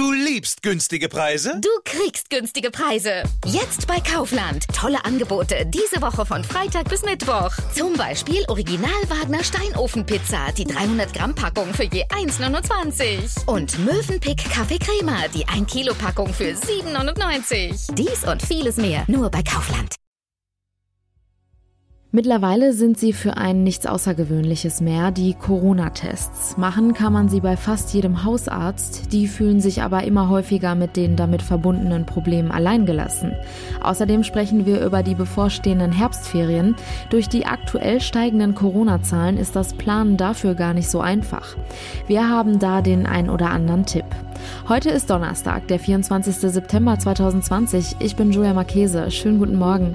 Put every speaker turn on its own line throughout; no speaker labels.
Du liebst günstige Preise?
Du kriegst günstige Preise. Jetzt bei Kaufland. Tolle Angebote diese Woche von Freitag bis Mittwoch. Zum Beispiel Original Wagner Steinofenpizza, die 300 Gramm Packung für je 1,29. Und Möwenpick Kaffee Crema, die 1 Kilo Packung für 7,99. Dies und vieles mehr nur bei Kaufland.
Mittlerweile sind sie für ein nichts Außergewöhnliches mehr, die Corona-Tests. Machen kann man sie bei fast jedem Hausarzt, die fühlen sich aber immer häufiger mit den damit verbundenen Problemen alleingelassen. Außerdem sprechen wir über die bevorstehenden Herbstferien. Durch die aktuell steigenden Corona-Zahlen ist das Planen dafür gar nicht so einfach. Wir haben da den ein oder anderen Tipp. Heute ist Donnerstag, der 24. September 2020. Ich bin Julia Marchese. Schönen guten Morgen.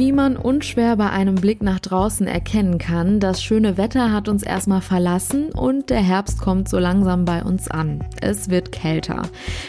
Wie man unschwer bei einem Blick nach draußen erkennen kann, das schöne Wetter hat uns erstmal verlassen und der Herbst kommt so langsam bei uns an. Es wird kälter.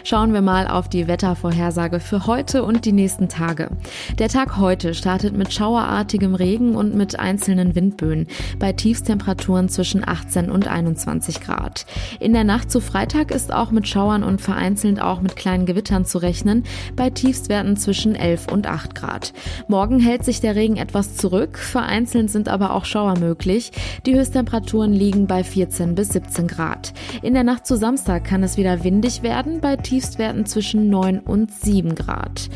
Schauen wir mal auf die Wettervorhersage für heute und die nächsten Tage. Der Tag heute startet mit schauerartigem Regen und mit einzelnen Windböen bei Tiefstemperaturen zwischen 18 und 21 Grad. In der Nacht zu Freitag ist auch mit Schauern und vereinzelt auch mit kleinen Gewittern zu rechnen, bei Tiefstwerten zwischen 11 und 8 Grad. Morgen hält hält sich der Regen etwas zurück, vereinzelt sind aber auch Schauer möglich. Die Höchsttemperaturen liegen bei 14 bis 17 Grad. In der Nacht zu Samstag kann es wieder windig werden, bei Tiefstwerten zwischen 9 und 7 Grad.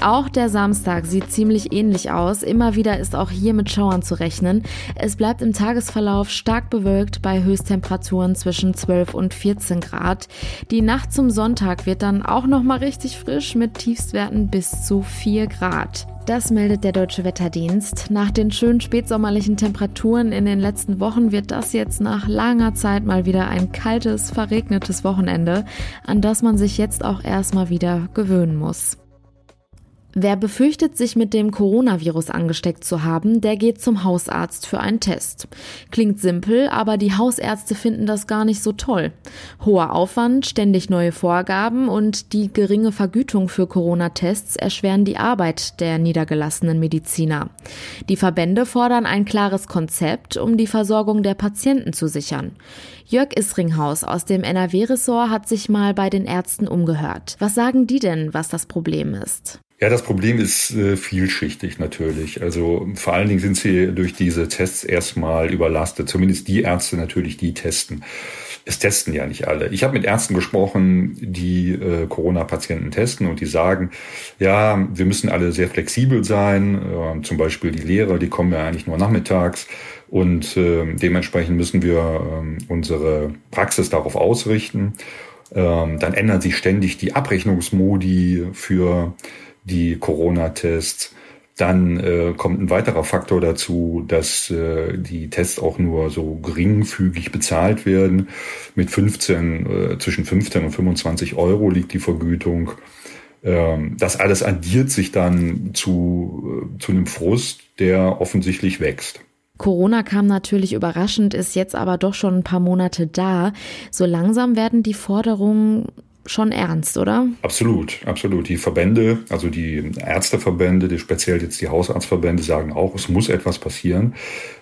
Auch der Samstag sieht ziemlich ähnlich aus. Immer wieder ist auch hier mit Schauern zu rechnen. Es bleibt im Tagesverlauf stark bewölkt bei Höchsttemperaturen zwischen 12 und 14 Grad. Die Nacht zum Sonntag wird dann auch noch mal richtig frisch mit Tiefstwerten bis zu 4 Grad. Das meldet der Deutsche Wetterdienst. Nach den schönen spätsommerlichen Temperaturen in den letzten Wochen wird das jetzt nach langer Zeit mal wieder ein kaltes, verregnetes Wochenende, an das man sich jetzt auch erstmal wieder gewöhnen muss. Wer befürchtet, sich mit dem Coronavirus angesteckt zu haben, der geht zum Hausarzt für einen Test. Klingt simpel, aber die Hausärzte finden das gar nicht so toll. Hoher Aufwand, ständig neue Vorgaben und die geringe Vergütung für Corona-Tests erschweren die Arbeit der niedergelassenen Mediziner. Die Verbände fordern ein klares Konzept, um die Versorgung der Patienten zu sichern. Jörg Isringhaus aus dem NRW-Ressort hat sich mal bei den Ärzten umgehört. Was sagen die denn, was das Problem ist?
Ja, das Problem ist äh, vielschichtig natürlich. Also vor allen Dingen sind sie durch diese Tests erstmal überlastet. Zumindest die Ärzte natürlich, die testen. Es testen ja nicht alle. Ich habe mit Ärzten gesprochen, die äh, Corona-Patienten testen und die sagen, ja, wir müssen alle sehr flexibel sein. Äh, zum Beispiel die Lehrer, die kommen ja eigentlich nur nachmittags. Und äh, dementsprechend müssen wir äh, unsere Praxis darauf ausrichten. Ähm, dann ändern sich ständig die Abrechnungsmodi für die Corona-Tests. Dann äh, kommt ein weiterer Faktor dazu, dass äh, die Tests auch nur so geringfügig bezahlt werden. Mit 15, äh, zwischen 15 und 25 Euro liegt die Vergütung. Ähm, das alles addiert sich dann zu, äh, zu einem Frust, der offensichtlich wächst.
Corona kam natürlich überraschend, ist jetzt aber doch schon ein paar Monate da. So langsam werden die Forderungen schon ernst, oder?
Absolut, absolut. Die Verbände, also die Ärzteverbände, die speziell jetzt die Hausarztverbände sagen auch, es muss etwas passieren,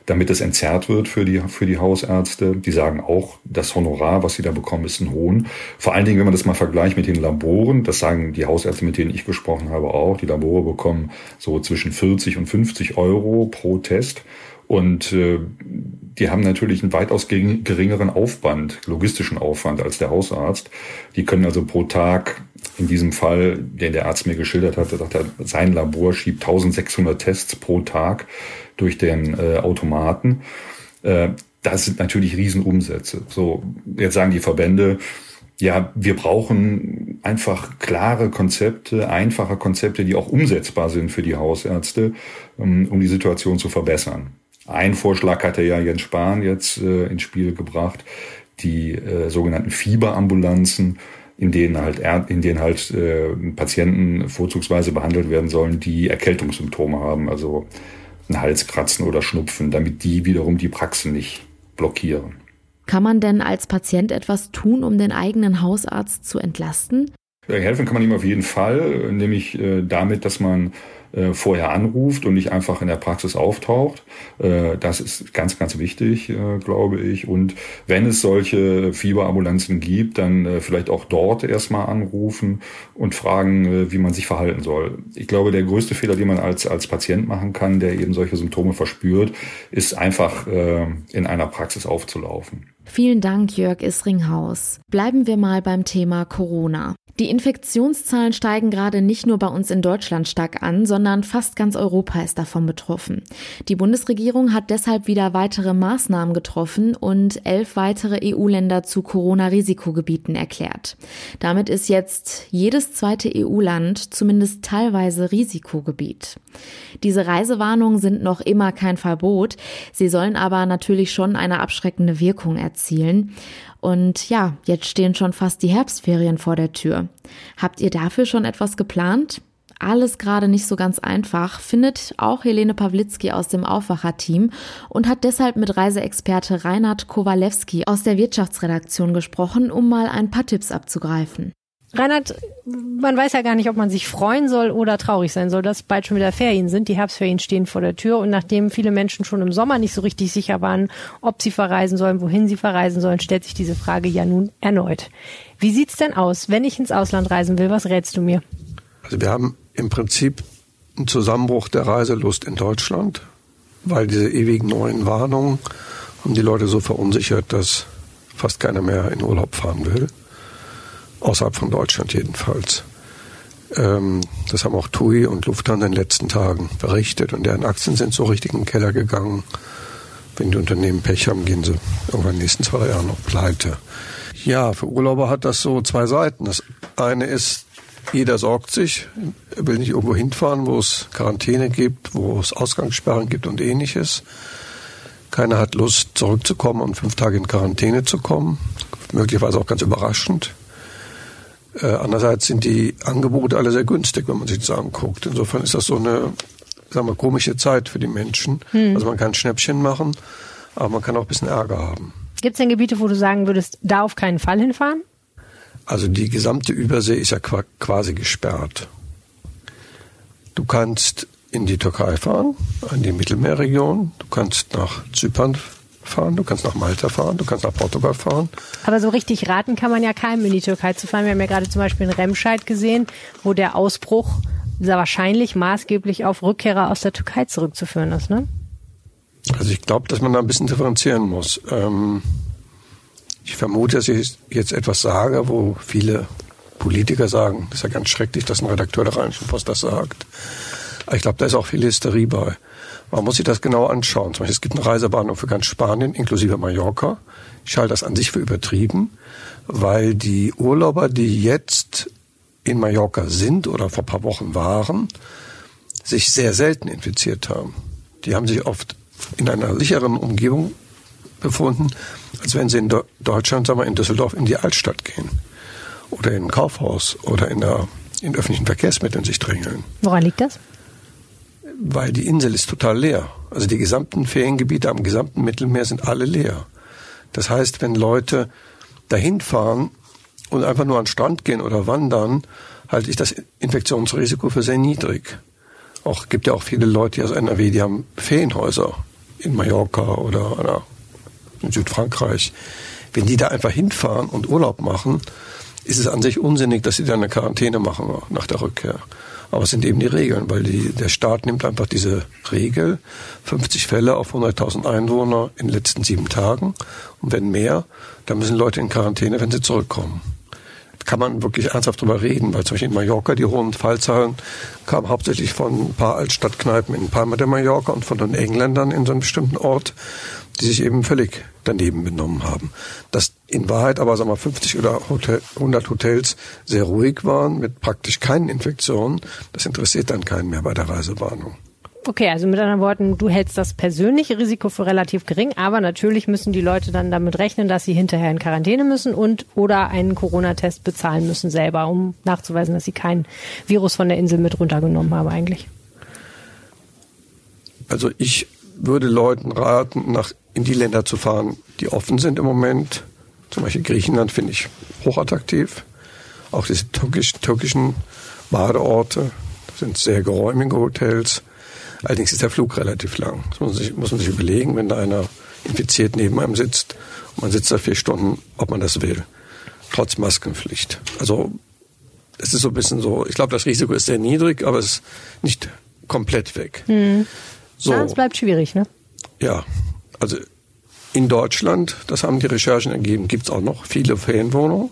damit es entzerrt wird für die, für die Hausärzte. Die sagen auch, das Honorar, was sie da bekommen, ist ein Hohn. Vor allen Dingen, wenn man das mal vergleicht mit den Laboren, das sagen die Hausärzte, mit denen ich gesprochen habe, auch. Die Labore bekommen so zwischen 40 und 50 Euro pro Test. Und äh, die haben natürlich einen weitaus geringeren Aufwand, logistischen Aufwand als der Hausarzt. Die können also pro Tag, in diesem Fall, den der Arzt mir geschildert hat, sagt er, sein Labor schiebt 1600 Tests pro Tag durch den äh, Automaten. Äh, das sind natürlich Riesenumsätze. So, jetzt sagen die Verbände, ja, wir brauchen einfach klare Konzepte, einfache Konzepte, die auch umsetzbar sind für die Hausärzte, um, um die Situation zu verbessern. Ein Vorschlag hatte ja Jens Spahn jetzt äh, ins Spiel gebracht, die äh, sogenannten Fieberambulanzen, in denen halt, in denen halt äh, Patienten vorzugsweise behandelt werden sollen, die Erkältungssymptome haben, also ein Halskratzen oder Schnupfen, damit die wiederum die Praxen nicht blockieren.
Kann man denn als Patient etwas tun, um den eigenen Hausarzt zu entlasten?
Helfen kann man ihm auf jeden Fall, nämlich äh, damit, dass man äh, vorher anruft und nicht einfach in der Praxis auftaucht. Äh, das ist ganz, ganz wichtig, äh, glaube ich. Und wenn es solche Fieberambulanzen gibt, dann äh, vielleicht auch dort erstmal anrufen und fragen, äh, wie man sich verhalten soll. Ich glaube, der größte Fehler, den man als, als Patient machen kann, der eben solche Symptome verspürt, ist einfach äh, in einer Praxis aufzulaufen.
Vielen Dank, Jörg Isringhaus. Bleiben wir mal beim Thema Corona. Die Infektionszahlen steigen gerade nicht nur bei uns in Deutschland stark an, sondern fast ganz Europa ist davon betroffen. Die Bundesregierung hat deshalb wieder weitere Maßnahmen getroffen und elf weitere EU-Länder zu Corona-Risikogebieten erklärt. Damit ist jetzt jedes zweite EU-Land zumindest teilweise Risikogebiet. Diese Reisewarnungen sind noch immer kein Verbot, sie sollen aber natürlich schon eine abschreckende Wirkung erzielen. Und ja, jetzt stehen schon fast die Herbstferien vor der Tür. Habt ihr dafür schon etwas geplant? Alles gerade nicht so ganz einfach, findet auch Helene Pawlitzki aus dem Aufwacher-Team und hat deshalb mit Reiseexperte Reinhard Kowalewski aus der Wirtschaftsredaktion gesprochen, um mal ein paar Tipps abzugreifen.
Reinhard, man weiß ja gar nicht, ob man sich freuen soll oder traurig sein soll, dass bald schon wieder Ferien sind. Die Herbstferien stehen vor der Tür und nachdem viele Menschen schon im Sommer nicht so richtig sicher waren, ob sie verreisen sollen, wohin sie verreisen sollen, stellt sich diese Frage ja nun erneut. Wie sieht's denn aus, wenn ich ins Ausland reisen will? Was rätst du mir?
Also wir haben im Prinzip einen Zusammenbruch der Reiselust in Deutschland, weil diese ewigen neuen Warnungen haben die Leute so verunsichert, dass fast keiner mehr in Urlaub fahren will außerhalb von Deutschland jedenfalls. Ähm, das haben auch TUI und Lufthansa in den letzten Tagen berichtet und deren Aktien sind so richtig in den Keller gegangen. Wenn die Unternehmen Pech haben, gehen sie irgendwann in den nächsten zwei Jahren noch pleite. Ja, für Urlauber hat das so zwei Seiten. Das eine ist, jeder sorgt sich, er will nicht irgendwo hinfahren, wo es Quarantäne gibt, wo es Ausgangssperren gibt und ähnliches. Keiner hat Lust, zurückzukommen und fünf Tage in Quarantäne zu kommen. Möglicherweise auch ganz überraschend. Äh, andererseits sind die Angebote alle sehr günstig, wenn man sich das anguckt. Insofern ist das so eine, sagen wir, komische Zeit für die Menschen. Hm. Also man kann Schnäppchen machen, aber man kann auch ein bisschen Ärger haben.
Gibt es denn Gebiete, wo du sagen würdest, da auf keinen Fall hinfahren?
Also die gesamte Übersee ist ja quasi gesperrt. Du kannst in die Türkei fahren, in die Mittelmeerregion. Du kannst nach Zypern fahren, du kannst nach Malta fahren, du kannst nach Portugal fahren.
Aber so richtig raten kann man ja keinem in die Türkei zu fahren. Wir haben ja gerade zum Beispiel in Remscheid gesehen, wo der Ausbruch sehr wahrscheinlich maßgeblich auf Rückkehrer aus der Türkei zurückzuführen ist, ne?
Also ich glaube, dass man da ein bisschen differenzieren muss. Ähm, ich vermute, dass ich jetzt etwas sage, wo viele Politiker sagen, das ist ja ganz schrecklich, dass ein Redakteur der Rheinischen Post das sagt. Aber ich glaube, da ist auch viel Hysterie bei. Man muss sich das genau anschauen. Zum Beispiel, es gibt eine Reisewarnung für ganz Spanien, inklusive Mallorca. Ich halte das an sich für übertrieben, weil die Urlauber, die jetzt in Mallorca sind oder vor ein paar Wochen waren, sich sehr selten infiziert haben. Die haben sich oft in einer sicheren Umgebung befunden, als wenn sie in Deutschland, sagen wir, in Düsseldorf in die Altstadt gehen oder in ein Kaufhaus oder in, der, in öffentlichen Verkehrsmitteln sich drängeln.
Woran liegt das?
weil die Insel ist total leer. Also die gesamten Feriengebiete am gesamten Mittelmeer sind alle leer. Das heißt, wenn Leute dahin fahren und einfach nur an den Strand gehen oder wandern, halte ich das Infektionsrisiko für sehr niedrig. Auch gibt ja auch viele Leute aus NRW, die haben Ferienhäuser in Mallorca oder in Südfrankreich. Wenn die da einfach hinfahren und Urlaub machen, ist es an sich unsinnig, dass sie dann eine Quarantäne machen nach der Rückkehr. Aber es sind eben die Regeln, weil die, der Staat nimmt einfach diese Regel, 50 Fälle auf 100.000 Einwohner in den letzten sieben Tagen. Und wenn mehr, dann müssen Leute in Quarantäne, wenn sie zurückkommen. Da kann man wirklich ernsthaft drüber reden, weil zum Beispiel in Mallorca die hohen Fallzahlen kamen hauptsächlich von ein paar Altstadtkneipen in Palma de Mallorca und von den Engländern in so einem bestimmten Ort, die sich eben völlig daneben benommen haben. Dass in Wahrheit aber sagen wir 50 oder 100 Hotels sehr ruhig waren mit praktisch keinen Infektionen, das interessiert dann keinen mehr bei der Reisewarnung.
Okay, also mit anderen Worten, du hältst das persönliche Risiko für relativ gering, aber natürlich müssen die Leute dann damit rechnen, dass sie hinterher in Quarantäne müssen und oder einen Corona-Test bezahlen müssen selber, um nachzuweisen, dass sie kein Virus von der Insel mit runtergenommen haben eigentlich.
Also ich würde Leuten raten, nach in die Länder zu fahren, die offen sind im Moment. Zum Beispiel Griechenland finde ich hochattraktiv. Auch diese türkisch, türkischen Badeorte das sind sehr geräumige Hotels. Allerdings ist der Flug relativ lang. Das muss man sich, muss man sich überlegen, wenn da einer infiziert neben einem sitzt und man sitzt da vier Stunden, ob man das will. Trotz Maskenpflicht. Also es ist so ein bisschen so, ich glaube, das Risiko ist sehr niedrig, aber es ist nicht komplett weg.
Mhm. So. Ja, es bleibt schwierig, ne?
Ja, also in Deutschland, das haben die Recherchen ergeben, gibt es auch noch viele Ferienwohnungen.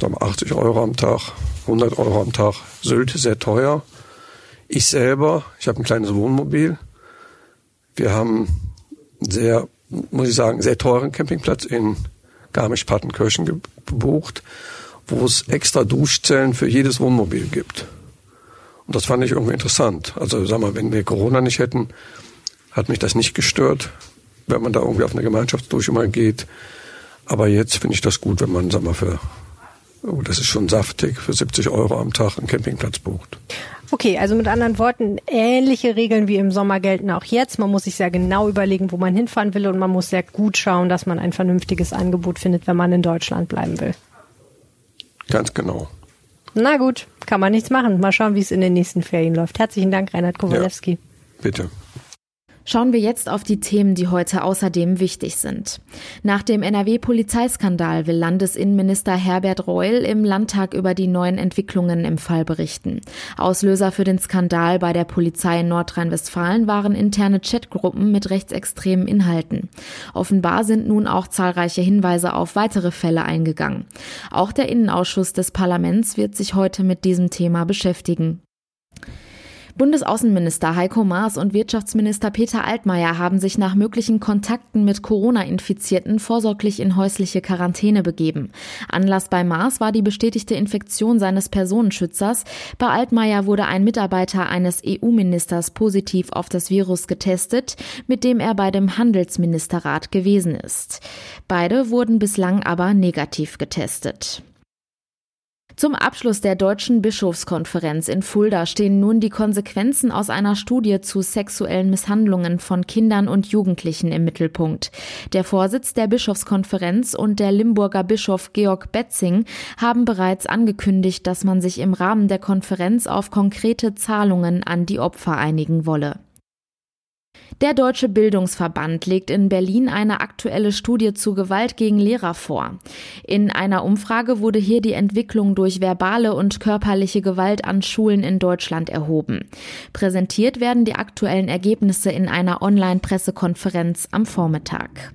80 Euro am Tag, 100 Euro am Tag. Sylt sehr teuer. Ich selber, ich habe ein kleines Wohnmobil. Wir haben sehr, muss ich sagen, sehr teuren Campingplatz in Garmisch-Partenkirchen gebucht, wo es extra Duschzellen für jedes Wohnmobil gibt. Und das fand ich irgendwie interessant. Also sag mal, wenn wir Corona nicht hätten, hat mich das nicht gestört, wenn man da irgendwie auf eine Gemeinschaftsdusche mal geht. Aber jetzt finde ich das gut, wenn man, sag mal, für oh, das ist schon saftig, für 70 Euro am Tag einen Campingplatz bucht.
Okay, also mit anderen Worten, ähnliche Regeln wie im Sommer gelten auch jetzt. Man muss sich sehr genau überlegen, wo man hinfahren will und man muss sehr gut schauen, dass man ein vernünftiges Angebot findet, wenn man in Deutschland bleiben will.
Ganz genau.
Na gut, kann man nichts machen. Mal schauen, wie es in den nächsten Ferien läuft. Herzlichen Dank, Reinhard Kowalewski. Ja,
bitte.
Schauen wir jetzt auf die Themen, die heute außerdem wichtig sind. Nach dem NRW-Polizeiskandal will Landesinnenminister Herbert Reul im Landtag über die neuen Entwicklungen im Fall berichten. Auslöser für den Skandal bei der Polizei in Nordrhein-Westfalen waren interne Chatgruppen mit rechtsextremen Inhalten. Offenbar sind nun auch zahlreiche Hinweise auf weitere Fälle eingegangen. Auch der Innenausschuss des Parlaments wird sich heute mit diesem Thema beschäftigen. Bundesaußenminister Heiko Maas und Wirtschaftsminister Peter Altmaier haben sich nach möglichen Kontakten mit Corona-Infizierten vorsorglich in häusliche Quarantäne begeben. Anlass bei Maas war die bestätigte Infektion seines Personenschützers. Bei Altmaier wurde ein Mitarbeiter eines EU-Ministers positiv auf das Virus getestet, mit dem er bei dem Handelsministerrat gewesen ist. Beide wurden bislang aber negativ getestet. Zum Abschluss der Deutschen Bischofskonferenz in Fulda stehen nun die Konsequenzen aus einer Studie zu sexuellen Misshandlungen von Kindern und Jugendlichen im Mittelpunkt. Der Vorsitz der Bischofskonferenz und der Limburger Bischof Georg Betzing haben bereits angekündigt, dass man sich im Rahmen der Konferenz auf konkrete Zahlungen an die Opfer einigen wolle. Der Deutsche Bildungsverband legt in Berlin eine aktuelle Studie zu Gewalt gegen Lehrer vor. In einer Umfrage wurde hier die Entwicklung durch verbale und körperliche Gewalt an Schulen in Deutschland erhoben. Präsentiert werden die aktuellen Ergebnisse in einer Online-Pressekonferenz am Vormittag.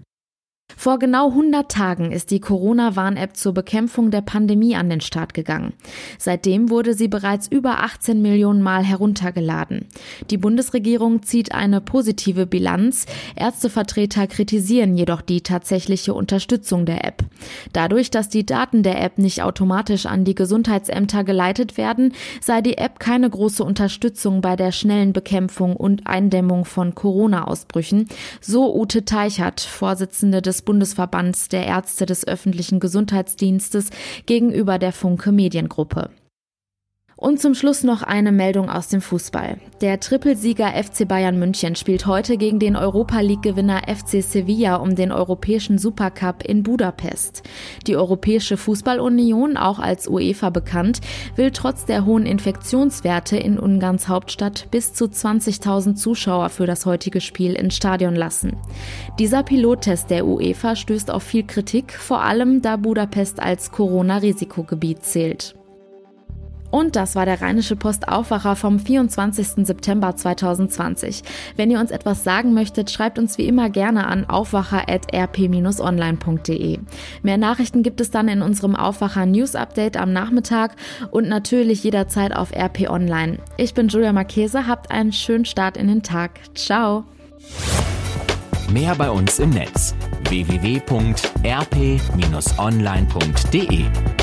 Vor genau 100 Tagen ist die Corona-Warn-App zur Bekämpfung der Pandemie an den Start gegangen. Seitdem wurde sie bereits über 18 Millionen Mal heruntergeladen. Die Bundesregierung zieht eine positive Bilanz. Ärztevertreter kritisieren jedoch die tatsächliche Unterstützung der App. Dadurch, dass die Daten der App nicht automatisch an die Gesundheitsämter geleitet werden, sei die App keine große Unterstützung bei der schnellen Bekämpfung und Eindämmung von Corona-Ausbrüchen, so Ute Teichert, Vorsitzende des Bundesverbands der Ärzte des öffentlichen Gesundheitsdienstes gegenüber der Funke Mediengruppe. Und zum Schluss noch eine Meldung aus dem Fußball. Der Trippelsieger FC Bayern München spielt heute gegen den Europa League-Gewinner FC Sevilla um den Europäischen Supercup in Budapest. Die Europäische Fußballunion, auch als UEFA bekannt, will trotz der hohen Infektionswerte in Ungarns Hauptstadt bis zu 20.000 Zuschauer für das heutige Spiel ins Stadion lassen. Dieser Pilottest der UEFA stößt auf viel Kritik, vor allem da Budapest als Corona-Risikogebiet zählt. Und das war der Rheinische Post Aufwacher vom 24. September 2020. Wenn ihr uns etwas sagen möchtet, schreibt uns wie immer gerne an aufwacher.rp-online.de. Mehr Nachrichten gibt es dann in unserem Aufwacher News Update am Nachmittag und natürlich jederzeit auf RP Online. Ich bin Julia Marchese, habt einen schönen Start in den Tag. Ciao.
Mehr bei uns im Netz www.rp-online.de